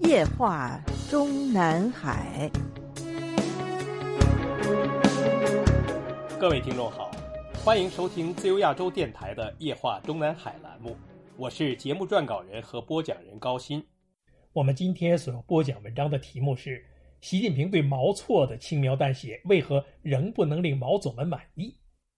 夜话中南海。各位听众好，欢迎收听自由亚洲电台的《夜话中南海》栏目，我是节目撰稿人和播讲人高鑫。我们今天所要播讲文章的题目是：习近平对毛错的轻描淡写，为何仍不能令毛总们满意？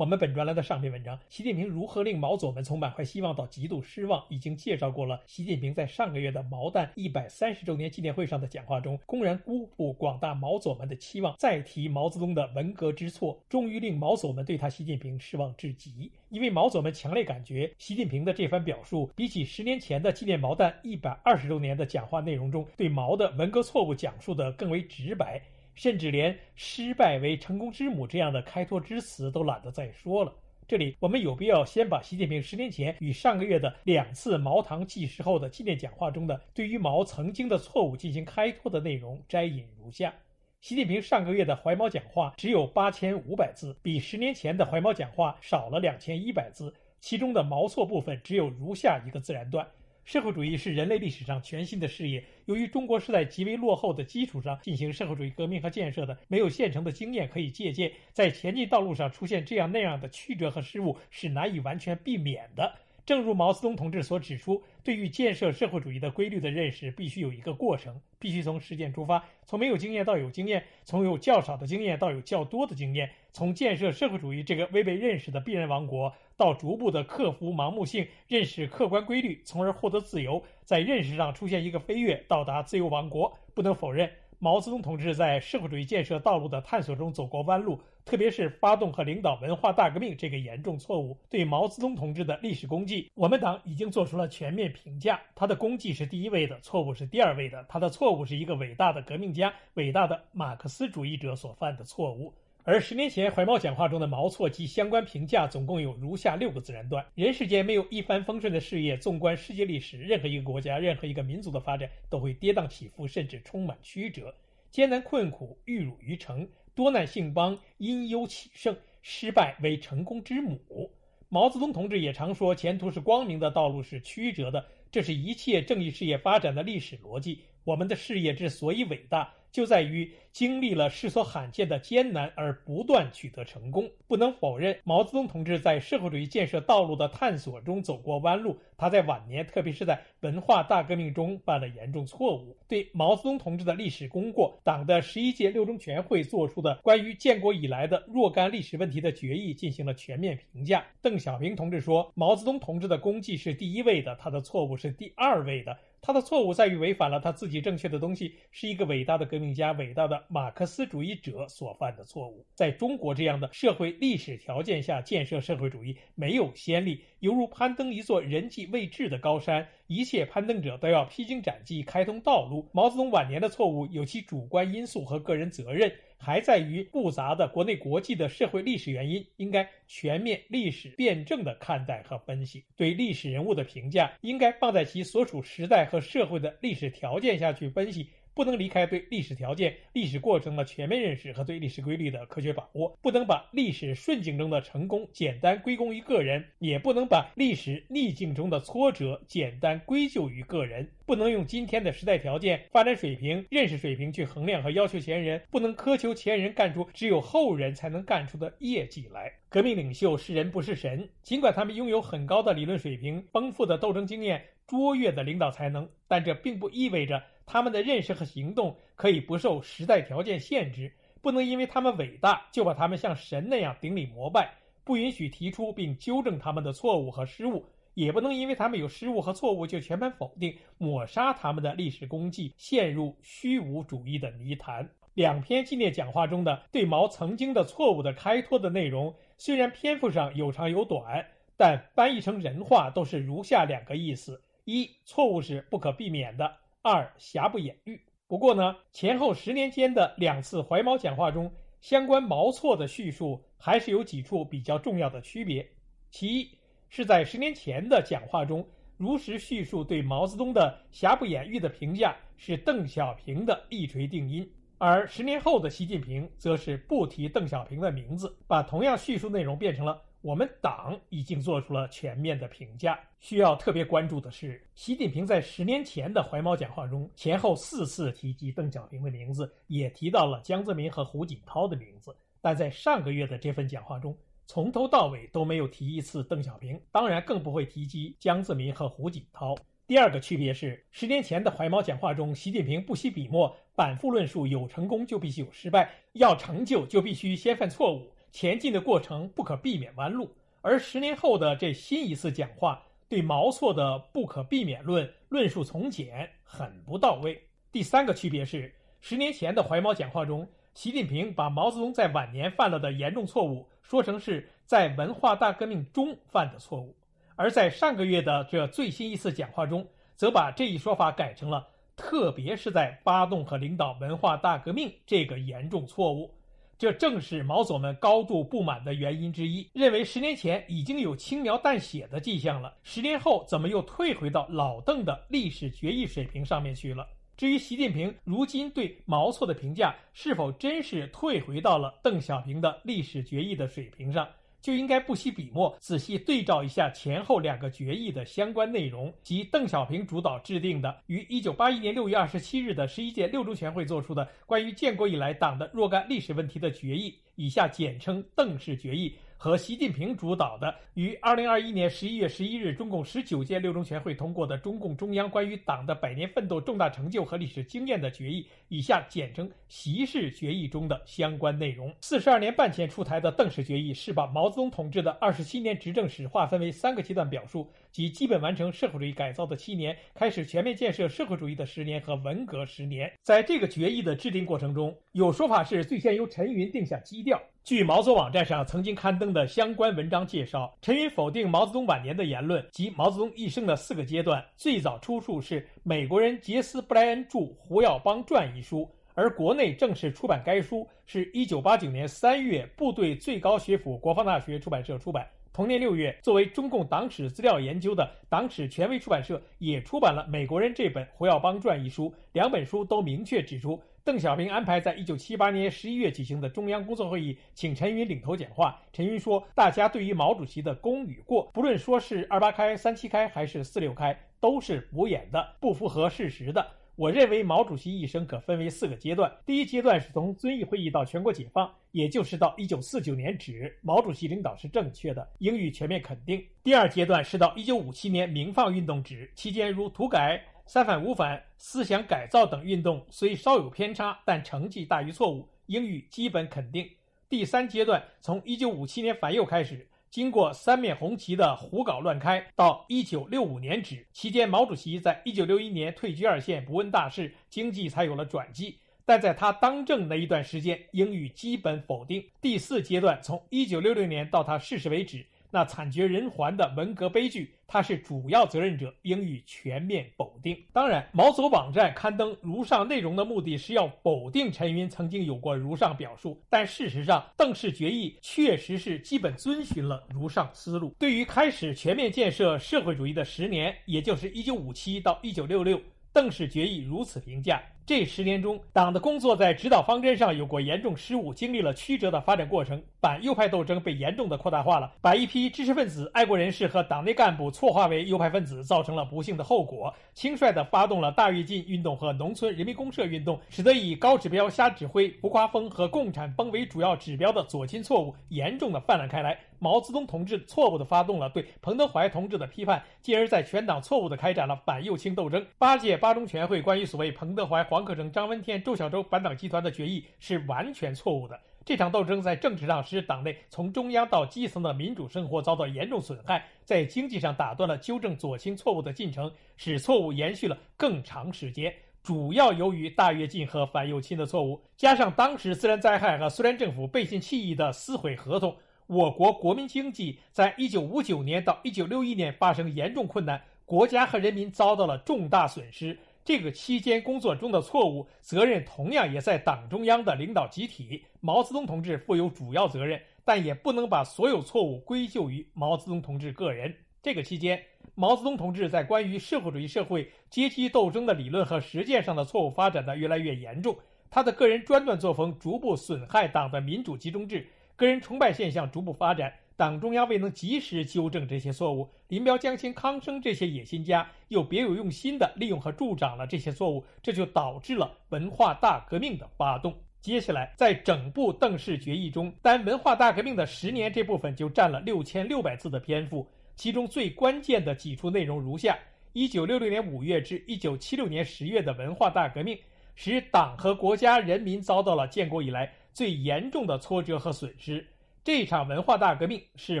我们本专栏的上篇文章《习近平如何令毛左们从满怀希望到极度失望》已经介绍过了。习近平在上个月的毛蛋一百三十周年纪念会上的讲话中，公然辜负广大毛左们的期望，再提毛泽东的文革之错，终于令毛左们对他习近平失望至极。因为毛左们强烈感觉，习近平的这番表述，比起十年前的纪念毛蛋一百二十周年的讲话内容中对毛的文革错误讲述的更为直白。甚至连“失败为成功之母”这样的开脱之词都懒得再说了。这里我们有必要先把习近平十年前与上个月的两次毛堂纪实后的纪念讲话中的对于毛曾经的错误进行开脱的内容摘引如下：习近平上个月的怀毛讲话只有八千五百字，比十年前的怀毛讲话少了两千一百字，其中的毛错部分只有如下一个自然段。社会主义是人类历史上全新的事业。由于中国是在极为落后的基础上进行社会主义革命和建设的，没有现成的经验可以借鉴，在前进道路上出现这样那样的曲折和失误是难以完全避免的。正如毛泽东同志所指出，对于建设社会主义的规律的认识，必须有一个过程，必须从实践出发，从没有经验到有经验，从有较少的经验到有较多的经验，从建设社会主义这个未被认识的必然王国。到逐步的克服盲目性，认识客观规律，从而获得自由，在认识上出现一个飞跃，到达自由王国。不能否认，毛泽东同志在社会主义建设道路的探索中走过弯路，特别是发动和领导文化大革命这个严重错误。对毛泽东同志的历史功绩，我们党已经做出了全面评价。他的功绩是第一位的，错误是第二位的。他的错误是一个伟大的革命家、伟大的马克思主义者所犯的错误。而十年前怀茂讲话中的毛错及相关评价，总共有如下六个自然段：人世间没有一帆风顺的事业，纵观世界历史，任何一个国家、任何一个民族的发展都会跌宕起伏，甚至充满曲折，艰难困苦玉汝于成，多难兴邦，因忧起盛，失败为成功之母。毛泽东同志也常说，前途是光明的，道路是曲折的，这是一切正义事业发展的历史逻辑。我们的事业之所以伟大。就在于经历了世所罕见的艰难而不断取得成功。不能否认，毛泽东同志在社会主义建设道路的探索中走过弯路。他在晚年，特别是在文化大革命中犯了严重错误。对毛泽东同志的历史功过，党的十一届六中全会作出的关于建国以来的若干历史问题的决议进行了全面评价。邓小平同志说：“毛泽东同志的功绩是第一位的，他的错误是第二位的。”他的错误在于违反了他自己正确的东西，是一个伟大的革命家、伟大的马克思主义者所犯的错误。在中国这样的社会历史条件下建设社会主义没有先例，犹如攀登一座人迹未至的高山。一切攀登者都要披荆斩棘，开通道路。毛泽东晚年的错误有其主观因素和个人责任，还在于复杂的国内国际的社会历史原因，应该全面历史辩证的看待和分析。对历史人物的评价，应该放在其所处时代和社会的历史条件下去分析。不能离开对历史条件、历史过程的全面认识和对历史规律的科学把握，不能把历史顺境中的成功简单归功于个人，也不能把历史逆境中的挫折简单归咎于个人，不能用今天的时代条件、发展水平、认识水平去衡量和要求前人，不能苛求前人干出只有后人才能干出的业绩来。革命领袖是人不是神，尽管他们拥有很高的理论水平、丰富的斗争经验、卓越的领导才能，但这并不意味着。他们的认识和行动可以不受时代条件限制，不能因为他们伟大就把他们像神那样顶礼膜拜，不允许提出并纠正他们的错误和失误，也不能因为他们有失误和错误就全盘否定、抹杀他们的历史功绩，陷入虚无主义的泥潭。两篇纪念讲话中的对毛曾经的错误的开脱的内容，虽然篇幅上有长有短，但翻译成人话都是如下两个意思：一，错误是不可避免的。二瑕不掩瑜。不过呢，前后十年间的两次怀毛讲话中，相关毛错的叙述还是有几处比较重要的区别。其一是在十年前的讲话中，如实叙述对毛泽东的瑕不掩瑜的评价是邓小平的一锤定音，而十年后的习近平则是不提邓小平的名字，把同样叙述内容变成了我们党已经做出了全面的评价。需要特别关注的是，习近平在十年前的怀毛讲话中，前后四次提及邓小平的名字，也提到了江泽民和胡锦涛的名字。但在上个月的这份讲话中，从头到尾都没有提一次邓小平，当然更不会提及江泽民和胡锦涛。第二个区别是，十年前的怀毛讲话中，习近平不惜笔墨，反复论述有成功就必须有失败，要成就就必须先犯错误，前进的过程不可避免弯路。而十年后的这新一次讲话，对毛错的不可避免论论述从简，很不到位。第三个区别是，十年前的怀毛讲话中，习近平把毛泽东在晚年犯了的严重错误说成是在文化大革命中犯的错误。而在上个月的这最新一次讲话中，则把这一说法改成了，特别是在发动和领导文化大革命这个严重错误。这正是毛左们高度不满的原因之一，认为十年前已经有轻描淡写的迹象了，十年后怎么又退回到老邓的历史决议水平上面去了？至于习近平如今对毛错的评价，是否真是退回到了邓小平的历史决议的水平上？就应该不惜笔墨，仔细对照一下前后两个决议的相关内容，及邓小平主导制定的于一九八一年六月二十七日的十一届六中全会作出的关于建国以来党的若干历史问题的决议（以下简称邓氏决议）。和习近平主导的于二零二一年十一月十一日中共十九届六中全会通过的中共中央关于党的百年奋斗重大成就和历史经验的决议（以下简称习氏决议）中的相关内容。四十二年半前出台的邓氏决议是把毛泽东同志的二十七年执政史划分为三个阶段表述，即基本完成社会主义改造的七年、开始全面建设社会主义的十年和文革十年。在这个决议的制定过程中，有说法是最先由陈云定下基调。据毛左网站上曾经刊登的相关文章介绍，陈云否定毛泽东晚年的言论及毛泽东一生的四个阶段，最早出处是美国人杰斯·布莱恩著《胡耀邦传》一书，而国内正式出版该书是一九八九年三月部队最高学府国防大学出版社出版。同年六月，作为中共党史资料研究的党史权威出版社也出版了美国人这本《胡耀邦传》一书。两本书都明确指出。邓小平安排在一九七八年十一月举行的中央工作会议，请陈云领头讲话。陈云说：“大家对于毛主席的功与过，不论说是二八开、三七开还是四六开，都是胡演的，不符合事实的。我认为毛主席一生可分为四个阶段：第一阶段是从遵义会议到全国解放，也就是到一九四九年止，毛主席领导是正确的，应予全面肯定；第二阶段是到一九五七年民放运动止，期间如土改。”三反五反、思想改造等运动虽稍有偏差，但成绩大于错误，应予基本肯定。第三阶段从一九五七年反右开始，经过三面红旗的胡搞乱开，到一九六五年止，期间毛主席在一九六一年退居二线，不问大事，经济才有了转机。但在他当政那一段时间，应予基本否定。第四阶段从一九六六年到他逝世为止。那惨绝人寰的文革悲剧，他是主要责任者，应予全面否定。当然，毛左网站刊登如上内容的目的是要否定陈云曾经有过如上表述，但事实上，邓氏决议确实是基本遵循了如上思路。对于开始全面建设社会主义的十年，也就是一九五七到一九六六，邓氏决议如此评价。这十年中，党的工作在指导方针上有过严重失误，经历了曲折的发展过程。反右派斗争被严重的扩大化了，把一批知识分子、爱国人士和党内干部错划为右派分子，造成了不幸的后果。轻率地发动了大跃进运动和农村人民公社运动，使得以高指标瞎指挥、浮夸风和共产崩为主要指标的左倾错误严重的泛滥开来。毛泽东同志错误地发动了对彭德怀同志的批判，进而在全党错误地开展了反右倾斗争。八届八中全会关于所谓彭德怀、黄克诚、张闻天、周小舟反党集团的决议是完全错误的。这场斗争在政治上使党内从中央到基层的民主生活遭到严重损害，在经济上打断了纠正左倾错误的进程，使错误延续了更长时间。主要由于大跃进和反右倾的错误，加上当时自然灾害和苏联政府背信弃义的撕毁合同。我国国民经济在一九五九年到一九六一年发生严重困难，国家和人民遭到了重大损失。这个期间工作中的错误，责任同样也在党中央的领导集体，毛泽东同志负有主要责任，但也不能把所有错误归咎于毛泽东同志个人。这个期间，毛泽东同志在关于社会主义社会阶级斗争的理论和实践上的错误发展的越来越严重，他的个人专断作风逐步损害党的民主集中制。个人崇拜现象逐步发展，党中央未能及时纠正这些错误，林彪、江青、康生这些野心家又别有用心的利用和助长了这些错误，这就导致了文化大革命的发动。接下来，在整部邓氏决议中，单文化大革命的十年这部分就占了六千六百字的篇幅，其中最关键的几处内容如下：一九六六年五月至一九七六年十月的文化大革命。使党和国家人民遭到了建国以来最严重的挫折和损失。这场文化大革命是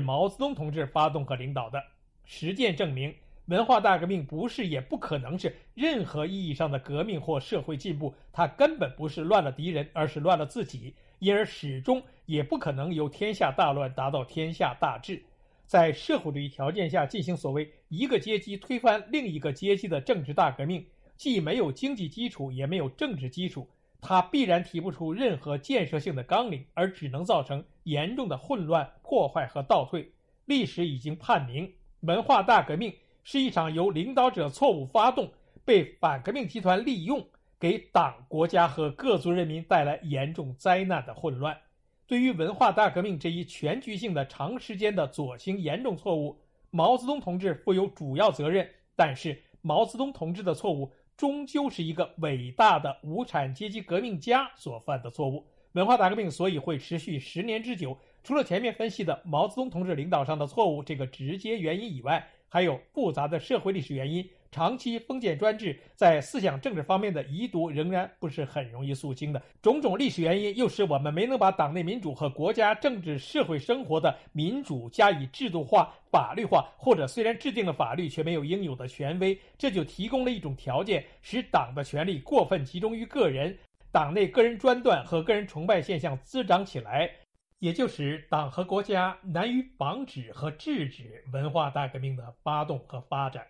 毛泽东同志发动和领导的。实践证明，文化大革命不是也不可能是任何意义上的革命或社会进步，它根本不是乱了敌人，而是乱了自己，因而始终也不可能由天下大乱达到天下大治。在社会主义条件下进行所谓一个阶级推翻另一个阶级的政治大革命。既没有经济基础，也没有政治基础，它必然提不出任何建设性的纲领，而只能造成严重的混乱、破坏和倒退。历史已经判明，文化大革命是一场由领导者错误发动、被反革命集团利用，给党、国家和各族人民带来严重灾难的混乱。对于文化大革命这一全局性的长时间的左倾严重错误，毛泽东同志负有主要责任。但是，毛泽东同志的错误。终究是一个伟大的无产阶级革命家所犯的错误。文化大革命所以会持续十年之久，除了前面分析的毛泽东同志领导上的错误这个直接原因以外，还有复杂的社会历史原因。长期封建专制在思想政治方面的遗毒仍然不是很容易肃清的，种种历史原因又使我们没能把党内民主和国家政治社会生活的民主加以制度化、法律化，或者虽然制定了法律却没有应有的权威，这就提供了一种条件，使党的权力过分集中于个人，党内个人专断和个人崇拜现象滋长起来，也就使党和国家难于防止和制止文化大革命的发动和发展。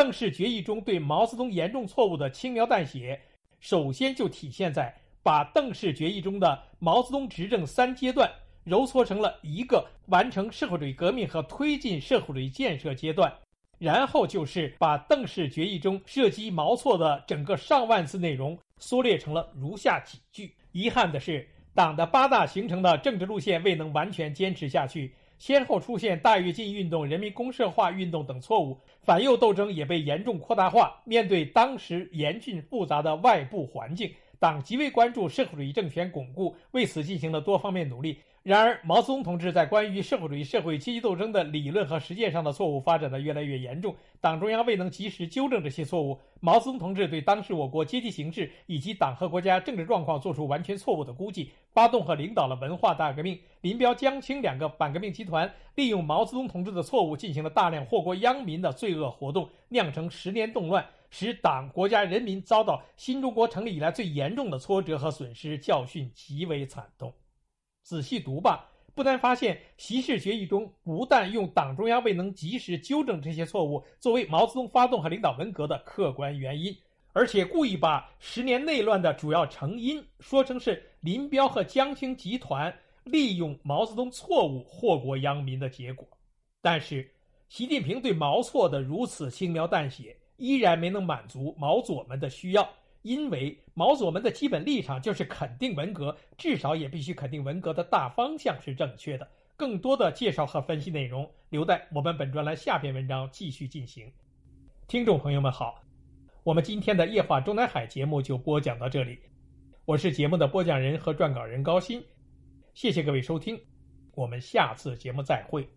邓氏决议中对毛泽东严重错误的轻描淡写，首先就体现在把邓氏决议中的毛泽东执政三阶段揉搓成了一个完成社会主义革命和推进社会主义建设阶段，然后就是把邓氏决议中涉及毛错的整个上万字内容缩略成了如下几句。遗憾的是，党的八大形成的政治路线未能完全坚持下去。先后出现大跃进运动、人民公社化运动等错误，反右斗争也被严重扩大化。面对当时严峻复杂的外部环境，党极为关注社会主义政权巩固，为此进行了多方面努力。然而，毛泽东同志在关于社会主义社会阶级斗争的理论和实践上的错误发展的越来越严重，党中央未能及时纠正这些错误。毛泽东同志对当时我国阶级形势以及党和国家政治状况做出完全错误的估计，发动和领导了文化大革命。林彪、江青两个反革命集团利用毛泽东同志的错误，进行了大量祸国殃民的罪恶活动，酿成十年动乱，使党、国家、人民遭到新中国成立以来最严重的挫折和损失，教训极为惨痛。仔细读吧，不难发现，习氏决议中不但用党中央未能及时纠正这些错误作为毛泽东发动和领导文革的客观原因，而且故意把十年内乱的主要成因说成是林彪和江青集团利用毛泽东错误祸国殃民的结果。但是，习近平对毛错的如此轻描淡写，依然没能满足毛左们的需要。因为毛左们的基本立场就是肯定文革，至少也必须肯定文革的大方向是正确的。更多的介绍和分析内容，留待我们本专栏下篇文章继续进行。听众朋友们好，我们今天的夜话中南海节目就播讲到这里，我是节目的播讲人和撰稿人高鑫，谢谢各位收听，我们下次节目再会。